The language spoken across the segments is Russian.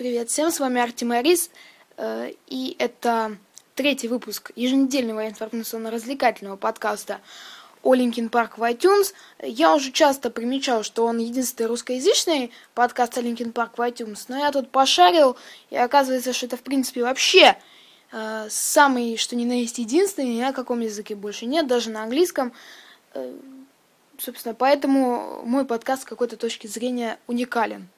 Привет всем, с вами Арти Марис, э, и это третий выпуск еженедельного информационно-развлекательного подкаста о Linkin Park в iTunes. Я уже часто примечал, что он единственный русскоязычный подкаст о Linkin Park в iTunes, но я тут пошарил, и оказывается, что это в принципе вообще э, самый, что ни на есть, единственный, ни на каком языке больше нет, даже на английском. Э, собственно, поэтому мой подкаст с какой-то точки зрения уникален.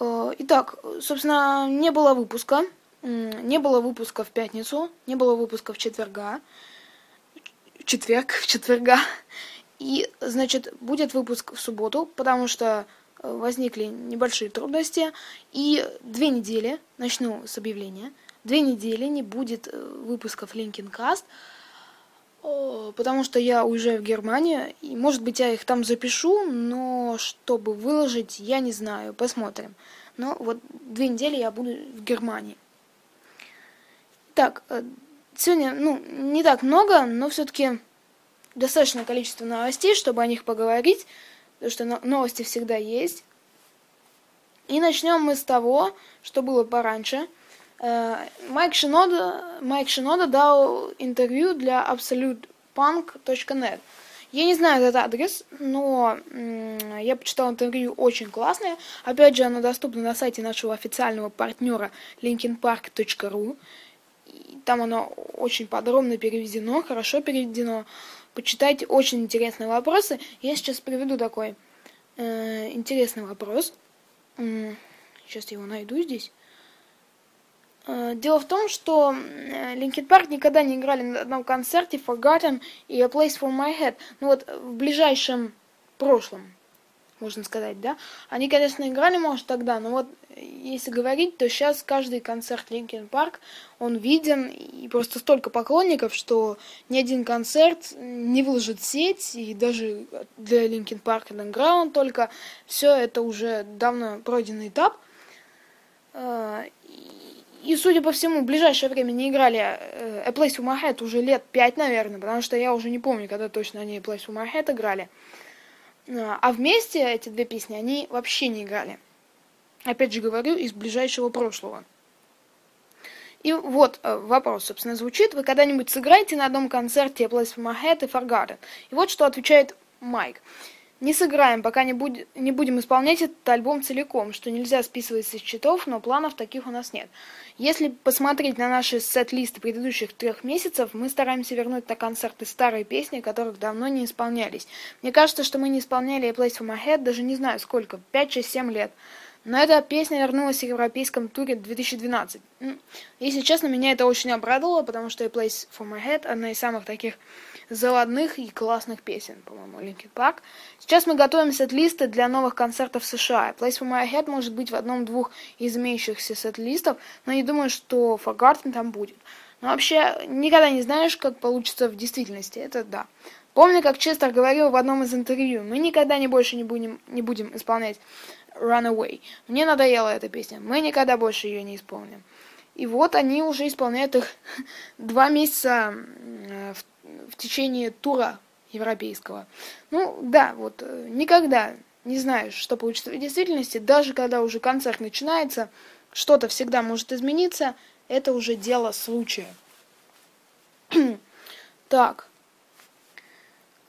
Э, итак, собственно, не было выпуска. Не было выпуска в пятницу, не было выпуска в четверга. В четверг, в четверга. И, значит, будет выпуск в субботу, потому что э, возникли небольшие трудности. И две недели, начну с объявления, две недели не будет э, выпусков Linkin Cast, потому что я уезжаю в Германию, и, может быть, я их там запишу, но чтобы выложить, я не знаю, посмотрим. Но вот две недели я буду в Германии. Так, э, сегодня, ну, не так много, но все-таки достаточное количество новостей, чтобы о них поговорить, потому что новости всегда есть. И начнем мы с того, что было пораньше. Э, Майк Шинода, Майк Шинода дал интервью для absolutepunk.net. Я не знаю этот адрес, но я почитала интервью очень классное. Опять же, оно доступно на сайте нашего официального партнера linkinpark.ru. Там оно очень подробно переведено, хорошо переведено. Почитайте очень интересные вопросы. Я сейчас приведу такой э, интересный вопрос. Сейчас я его найду здесь. Э, дело в том, что Linkin Park никогда не играли на одном концерте Forgotten и A Place for My Head. Ну вот в ближайшем прошлом, можно сказать, да. Они, конечно, играли, может, тогда, но вот если говорить, то сейчас каждый концерт Linkin Park, он виден, и просто столько поклонников, что ни один концерт не выложит сеть, и даже для Linkin Park Underground только все это уже давно пройденный этап. Э, и, судя по всему, в ближайшее время не играли э, A Place for My Head уже лет пять, наверное, потому что я уже не помню, когда точно они A Place for My Head играли. А, а вместе эти две песни они вообще не играли. Опять же говорю, из ближайшего прошлого. И вот э, вопрос, собственно, звучит. Вы когда-нибудь сыграете на одном концерте A Place for My Head и Forgotten? И вот что отвечает Майк не сыграем, пока не, будь, не будем исполнять этот альбом целиком, что нельзя списывать со счетов, но планов таких у нас нет. Если посмотреть на наши сет-листы предыдущих трех месяцев, мы стараемся вернуть на концерты старые песни, которых давно не исполнялись. Мне кажется, что мы не исполняли A Place for My Head даже не знаю сколько, 5, 6, 7 лет. Но эта песня вернулась в европейском туре 2012. Если честно, меня это очень обрадовало, потому что A Place for My Head одна из самых таких заводных и классных песен, по-моему, Linkin Park. Сейчас мы готовим сет-листы для новых концертов США. Place for My Head может быть в одном-двух из имеющихся сет-листов, но не думаю, что Forgotten там будет. Но вообще, никогда не знаешь, как получится в действительности, это да. Помню, как Честер говорил в одном из интервью, мы никогда не больше не будем, не будем исполнять Runaway. Мне надоела эта песня, мы никогда больше ее не исполним. И вот они уже исполняют их два месяца течение тура европейского. Ну, да, вот э, никогда не знаешь, что получится в действительности, даже когда уже концерт начинается, что-то всегда может измениться, это уже дело случая. так.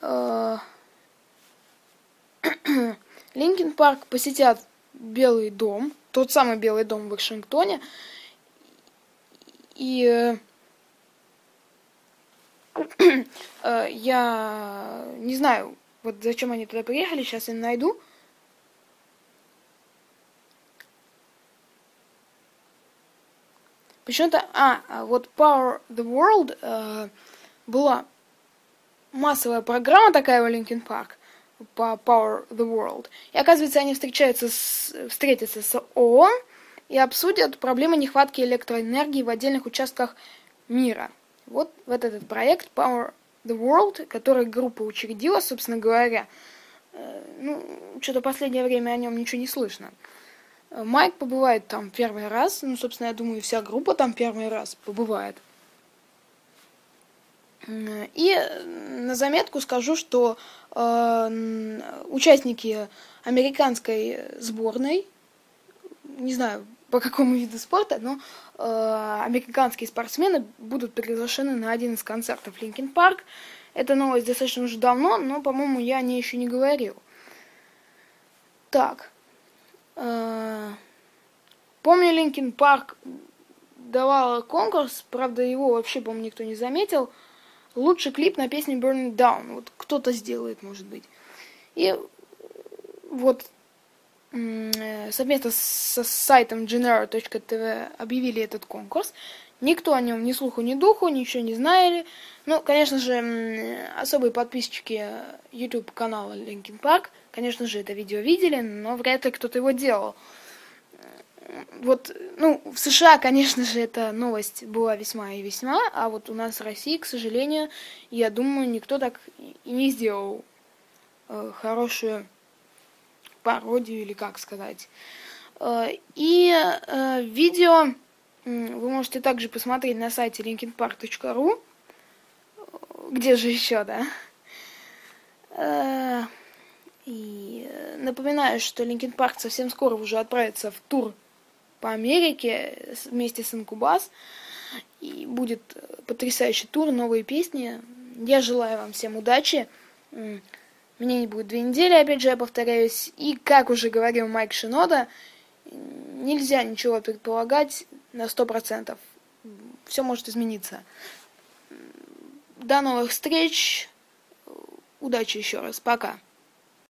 Linkin Park посетят Белый дом, тот самый Белый дом в Вашингтоне, и э, Э, я не знаю, вот зачем они туда приехали, сейчас я найду. Почему-то, а, а, вот Power the World э, была массовая программа такая у Linkin Park по Power the World. И оказывается, они встречаются с, встретятся с ООН и обсудят проблемы нехватки электроэнергии в отдельных участках мира. Вот, вот этот проект Power the World, который группа учредила, собственно говоря, э, ну, что-то последнее время о нем ничего не слышно. Майк побывает там первый раз, ну, собственно, я думаю, вся группа там первый раз побывает. И на заметку скажу, что э, участники американской сборной не знаю, по какому виду спорта, но э, американские спортсмены будут приглашены на один из концертов Линкен Парк. Эта новость достаточно уже давно, но, по-моему, я о ней еще не говорил. Так. Э, помню, Линкен Парк давал конкурс, правда, его вообще, по-моему, никто не заметил. Лучший клип на песню Burn Down. Вот кто-то сделает, может быть. И вот совместно со сайтом genero.tv объявили этот конкурс. Никто о нем ни слуху, ни духу, ничего не знали. Ну, конечно же, особые подписчики YouTube канала Linkin Park, конечно же, это видео видели, но вряд ли кто-то его делал. Вот, ну, в США, конечно же, эта новость была весьма и весьма, а вот у нас в России, к сожалению, я думаю, никто так и не сделал э, хорошую пародию или как сказать. Э, и э, видео вы можете также посмотреть на сайте linkinpark.ru. Где же еще, да? Э, и напоминаю, что Linkin Park совсем скоро уже отправится в тур по Америке вместе с Incubus. И будет потрясающий тур, новые песни. Я желаю вам всем удачи. Мне не будет две недели, опять же, я повторяюсь. И, как уже говорил Майк Шинода, нельзя ничего предполагать на сто процентов. Все может измениться. До новых встреч. Удачи еще раз. Пока.